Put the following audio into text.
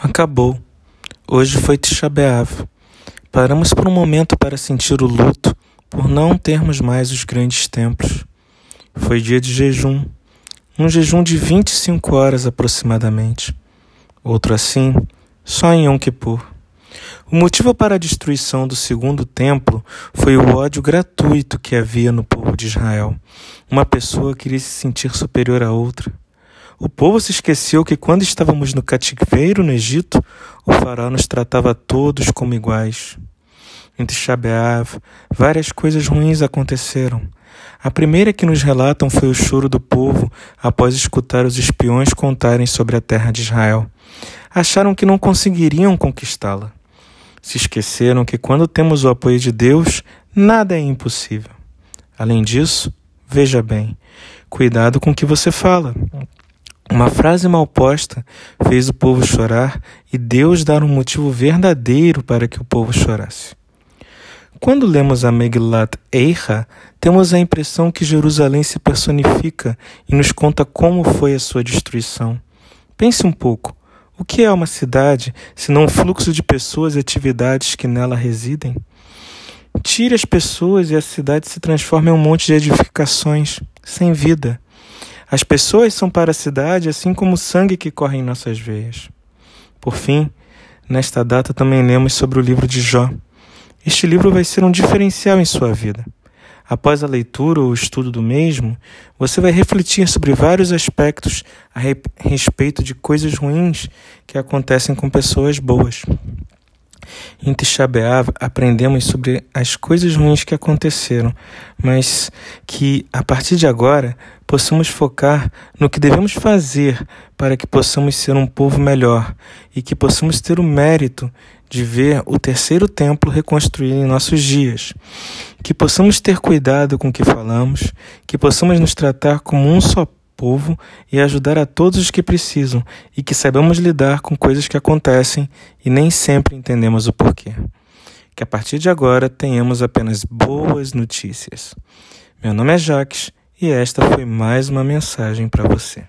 Acabou. Hoje foi Tisha. Paramos por um momento para sentir o luto por não termos mais os grandes templos. Foi dia de jejum, um jejum de 25 horas aproximadamente. Outro assim, só em Yom Kippur. O motivo para a destruição do segundo templo foi o ódio gratuito que havia no povo de Israel. Uma pessoa queria se sentir superior a outra. O povo se esqueceu que quando estávamos no cativeiro no Egito, o faraó nos tratava todos como iguais. Entre Shabeav, várias coisas ruins aconteceram. A primeira que nos relatam foi o choro do povo após escutar os espiões contarem sobre a terra de Israel. Acharam que não conseguiriam conquistá-la. Se esqueceram que quando temos o apoio de Deus, nada é impossível. Além disso, veja bem, cuidado com o que você fala. Uma frase mal posta fez o povo chorar e Deus dar um motivo verdadeiro para que o povo chorasse. Quando lemos a Megillat Eicha, temos a impressão que Jerusalém se personifica e nos conta como foi a sua destruição. Pense um pouco. O que é uma cidade se não um fluxo de pessoas e atividades que nela residem? Tire as pessoas e a cidade se transforma em um monte de edificações sem vida. As pessoas são para a cidade assim como o sangue que corre em nossas veias. Por fim, nesta data também lemos sobre o livro de Jó. Este livro vai ser um diferencial em sua vida. Após a leitura ou estudo do mesmo, você vai refletir sobre vários aspectos a respeito de coisas ruins que acontecem com pessoas boas. Em Tisha aprendemos sobre as coisas ruins que aconteceram, mas que a partir de agora possamos focar no que devemos fazer para que possamos ser um povo melhor e que possamos ter o mérito de ver o terceiro templo reconstruído em nossos dias. Que possamos ter cuidado com o que falamos, que possamos nos tratar como um só povo e ajudar a todos os que precisam e que saibamos lidar com coisas que acontecem e nem sempre entendemos o porquê. Que a partir de agora tenhamos apenas boas notícias. Meu nome é Jaques e esta foi mais uma mensagem para você.